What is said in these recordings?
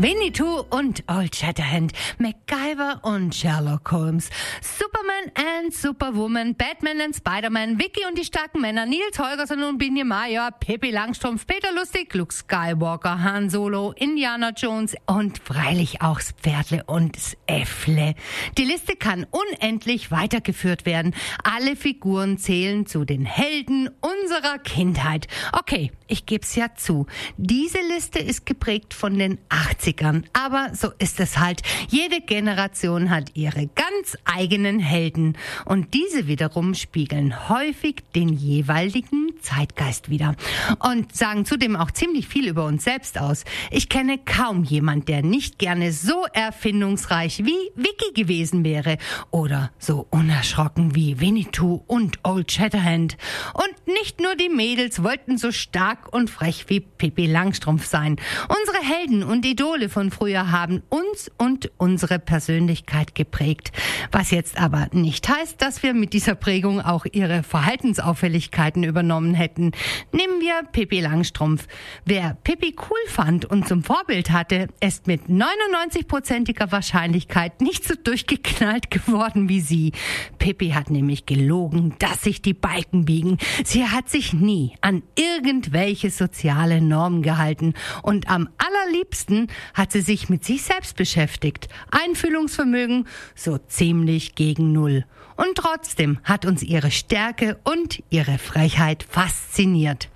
Winnetou und Old Shatterhand, MacGyver und Sherlock Holmes, Superman and Superwoman, Batman and Spider-Man, Vicky und die starken Männer, Nils Holgersson und Binje Major, Pippi Langstrumpf, Peter Lustig, Luke Skywalker, Han Solo, Indiana Jones und freilich auch Pferdle und Äffle. Die Liste kann unendlich weitergeführt werden. Alle Figuren zählen zu den Helden unserer Kindheit. Okay, ich geb's ja zu. Diese Liste ist geprägt von den 80ern. Aber so ist es halt. Jede Generation hat ihre ganz eigenen Helden. Und diese wiederum spiegeln häufig den jeweiligen Zeitgeist wieder. Und sagen zudem auch ziemlich viel über uns selbst aus. Ich kenne kaum jemand, der nicht gerne so erfindungsreich wie Vicky gewesen wäre. Oder so unerschrocken wie Winnetou und Old Shatterhand. Und nicht nur die Mädels wollten so stark stark und frech wie Pippi Langstrumpf sein. Unsere Helden und Idole von früher haben uns und unsere Persönlichkeit geprägt. Was jetzt aber nicht heißt, dass wir mit dieser Prägung auch ihre Verhaltensauffälligkeiten übernommen hätten. Nehmen wir Pippi Langstrumpf. Wer Pippi cool fand und zum Vorbild hatte, ist mit 99-prozentiger Wahrscheinlichkeit nicht so durchgeknallt geworden wie sie. Pippi hat nämlich gelogen, dass sich die Balken biegen. Sie hat sich nie an irgendwelche welche soziale Norm gehalten und am allerliebsten hat sie sich mit sich selbst beschäftigt. Einfühlungsvermögen so ziemlich gegen Null. Und trotzdem hat uns ihre Stärke und ihre Frechheit fasziniert.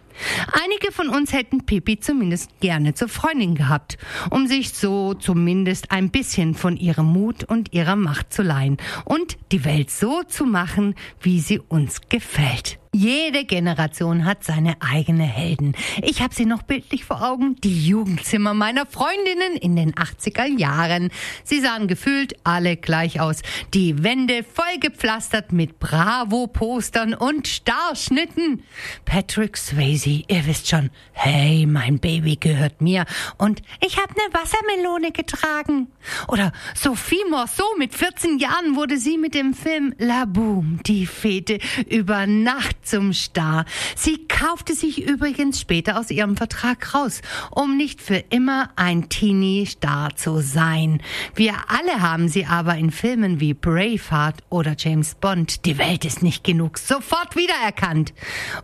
Einige von uns hätten Pippi zumindest gerne zur Freundin gehabt, um sich so zumindest ein bisschen von ihrem Mut und ihrer Macht zu leihen und die Welt so zu machen, wie sie uns gefällt. Jede Generation hat seine eigene Helden. Ich habe sie noch bildlich vor Augen, die Jugendzimmer meiner Freundinnen in den 80er Jahren. Sie sahen gefühlt alle gleich aus. Die Wände vollgepflastert mit Bravo-Postern und Starschnitten. Patrick Swayze, ihr wisst schon, hey, mein Baby gehört mir und ich habe eine Wassermelone getragen. Oder Sophie Morceau mit 14 Jahren wurde sie mit dem Film La Boom, die Fete, über Nacht zum Star. Sie kaufte sich übrigens später aus ihrem Vertrag raus, um nicht für immer ein Teenie-Star zu sein. Wir alle haben sie aber in Filmen wie Braveheart oder James Bond, Die Welt ist nicht genug, sofort wiedererkannt.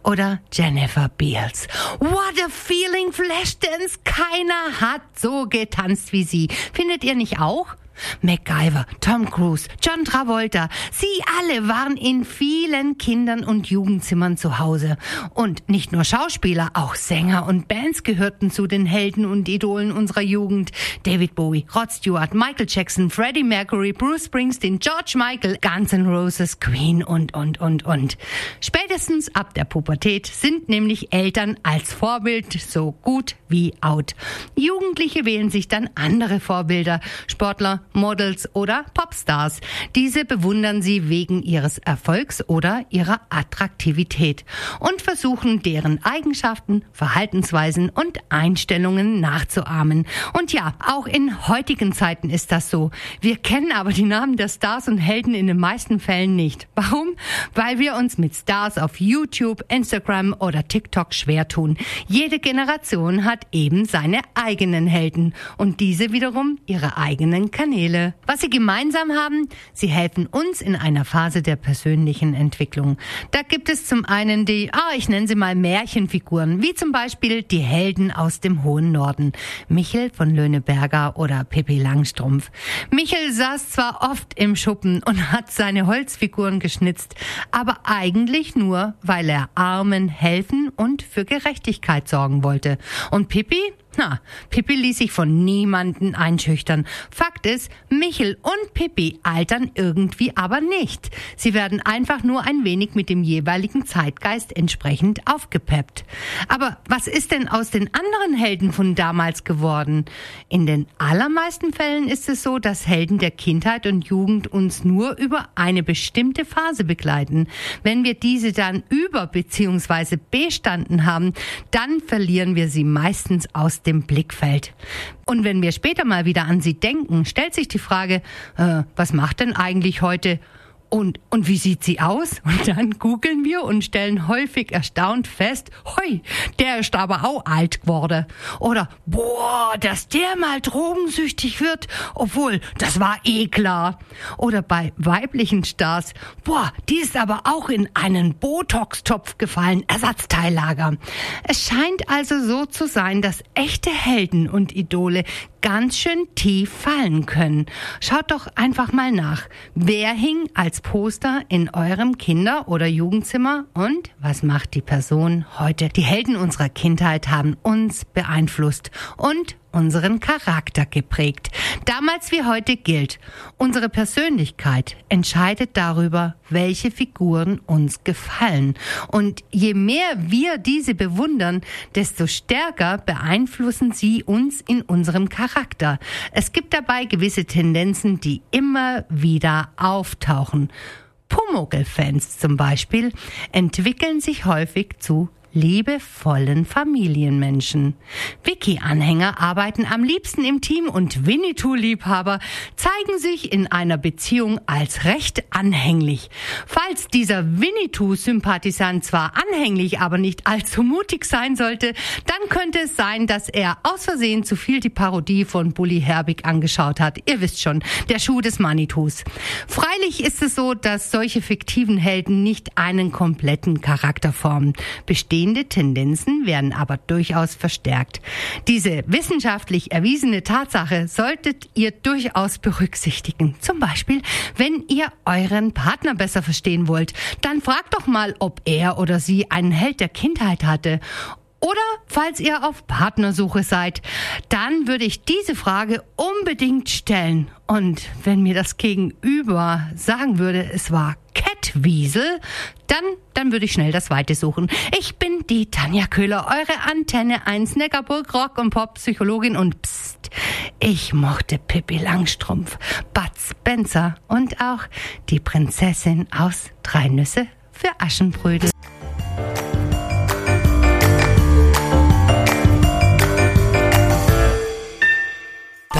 Oder Jennifer Beals. What a feeling, Flashdance. Keiner hat so getanzt wie sie. Findet ihr nicht auch? MacGyver, Tom Cruise, John Travolta, sie alle waren in vielen Kindern- und Jugendzimmern zu Hause. Und nicht nur Schauspieler, auch Sänger und Bands gehörten zu den Helden und Idolen unserer Jugend. David Bowie, Rod Stewart, Michael Jackson, Freddie Mercury, Bruce Springsteen, George Michael, Guns N' Roses, Queen und, und, und, und. Spätestens ab der Pubertät sind nämlich Eltern als Vorbild so gut wie out. Jugendliche wählen sich dann andere Vorbilder, Sportler, Models oder Popstars. Diese bewundern sie wegen ihres Erfolgs oder ihrer Attraktivität und versuchen deren Eigenschaften, Verhaltensweisen und Einstellungen nachzuahmen. Und ja, auch in heutigen Zeiten ist das so. Wir kennen aber die Namen der Stars und Helden in den meisten Fällen nicht. Warum? Weil wir uns mit Stars auf YouTube, Instagram oder TikTok schwer tun. Jede Generation hat eben seine eigenen Helden und diese wiederum ihre eigenen Kanäle. Kanäle. Was sie gemeinsam haben, sie helfen uns in einer Phase der persönlichen Entwicklung. Da gibt es zum einen die, ah, ich nenne sie mal Märchenfiguren, wie zum Beispiel die Helden aus dem hohen Norden. Michel von Löhneberger oder Pippi Langstrumpf. Michel saß zwar oft im Schuppen und hat seine Holzfiguren geschnitzt, aber eigentlich nur, weil er Armen helfen und für Gerechtigkeit sorgen wollte. Und Pippi? Na, Pippi ließ sich von niemanden einschüchtern. Fakt ist, Michel und Pippi altern irgendwie aber nicht. Sie werden einfach nur ein wenig mit dem jeweiligen Zeitgeist entsprechend aufgepeppt. Aber was ist denn aus den anderen Helden von damals geworden? In den allermeisten Fällen ist es so, dass Helden der Kindheit und Jugend uns nur über eine bestimmte Phase begleiten. Wenn wir diese dann über bzw. bestanden haben, dann verlieren wir sie meistens aus dem Blickfeld. Und wenn wir später mal wieder an sie denken, stellt sich die Frage, äh, was macht denn eigentlich heute und, und wie sieht sie aus? Und dann googeln wir und stellen häufig erstaunt fest, hoi, der ist aber auch alt geworden. Oder, boah, dass der mal drogensüchtig wird, obwohl, das war eh klar. Oder bei weiblichen Stars, boah, die ist aber auch in einen Botox-Topf gefallen, Ersatzteillager. Es scheint also so zu sein, dass echte Helden und Idole ganz schön tief fallen können. Schaut doch einfach mal nach. Wer hing als Poster in eurem Kinder- oder Jugendzimmer und was macht die Person heute? Die Helden unserer Kindheit haben uns beeinflusst und unseren Charakter geprägt. Damals wie heute gilt, unsere Persönlichkeit entscheidet darüber, welche Figuren uns gefallen. Und je mehr wir diese bewundern, desto stärker beeinflussen sie uns in unserem Charakter. Es gibt dabei gewisse Tendenzen, die immer wieder auftauchen. Pumuckl-Fans zum Beispiel entwickeln sich häufig zu liebevollen Familienmenschen. Wiki-Anhänger arbeiten am liebsten im Team und Winnetou-Liebhaber zeigen sich in einer Beziehung als recht anhänglich. Falls dieser Winnetou-Sympathisant zwar anhänglich, aber nicht allzu mutig sein sollte, dann könnte es sein, dass er aus Versehen zu viel die Parodie von Bully Herbig angeschaut hat. Ihr wisst schon, der Schuh des Manitus. Freilich ist es so, dass solche fiktiven Helden nicht einen kompletten Charakter formen. Bestehen bestehende Tendenzen werden aber durchaus verstärkt. Diese wissenschaftlich erwiesene Tatsache solltet ihr durchaus berücksichtigen. Zum Beispiel, wenn ihr euren Partner besser verstehen wollt, dann fragt doch mal, ob er oder sie einen Held der Kindheit hatte oder falls ihr auf Partnersuche seid, dann würde ich diese Frage unbedingt stellen. Und wenn mir das Gegenüber sagen würde, es war Kettwiesel, dann, dann würde ich schnell das Weite suchen. Ich bin die Tanja Köhler, eure Antenne 1 Neckarburg Rock und Pop Psychologin und pst, ich mochte Pippi Langstrumpf, Bud Spencer und auch die Prinzessin aus Drei Nüsse für Aschenbrödel.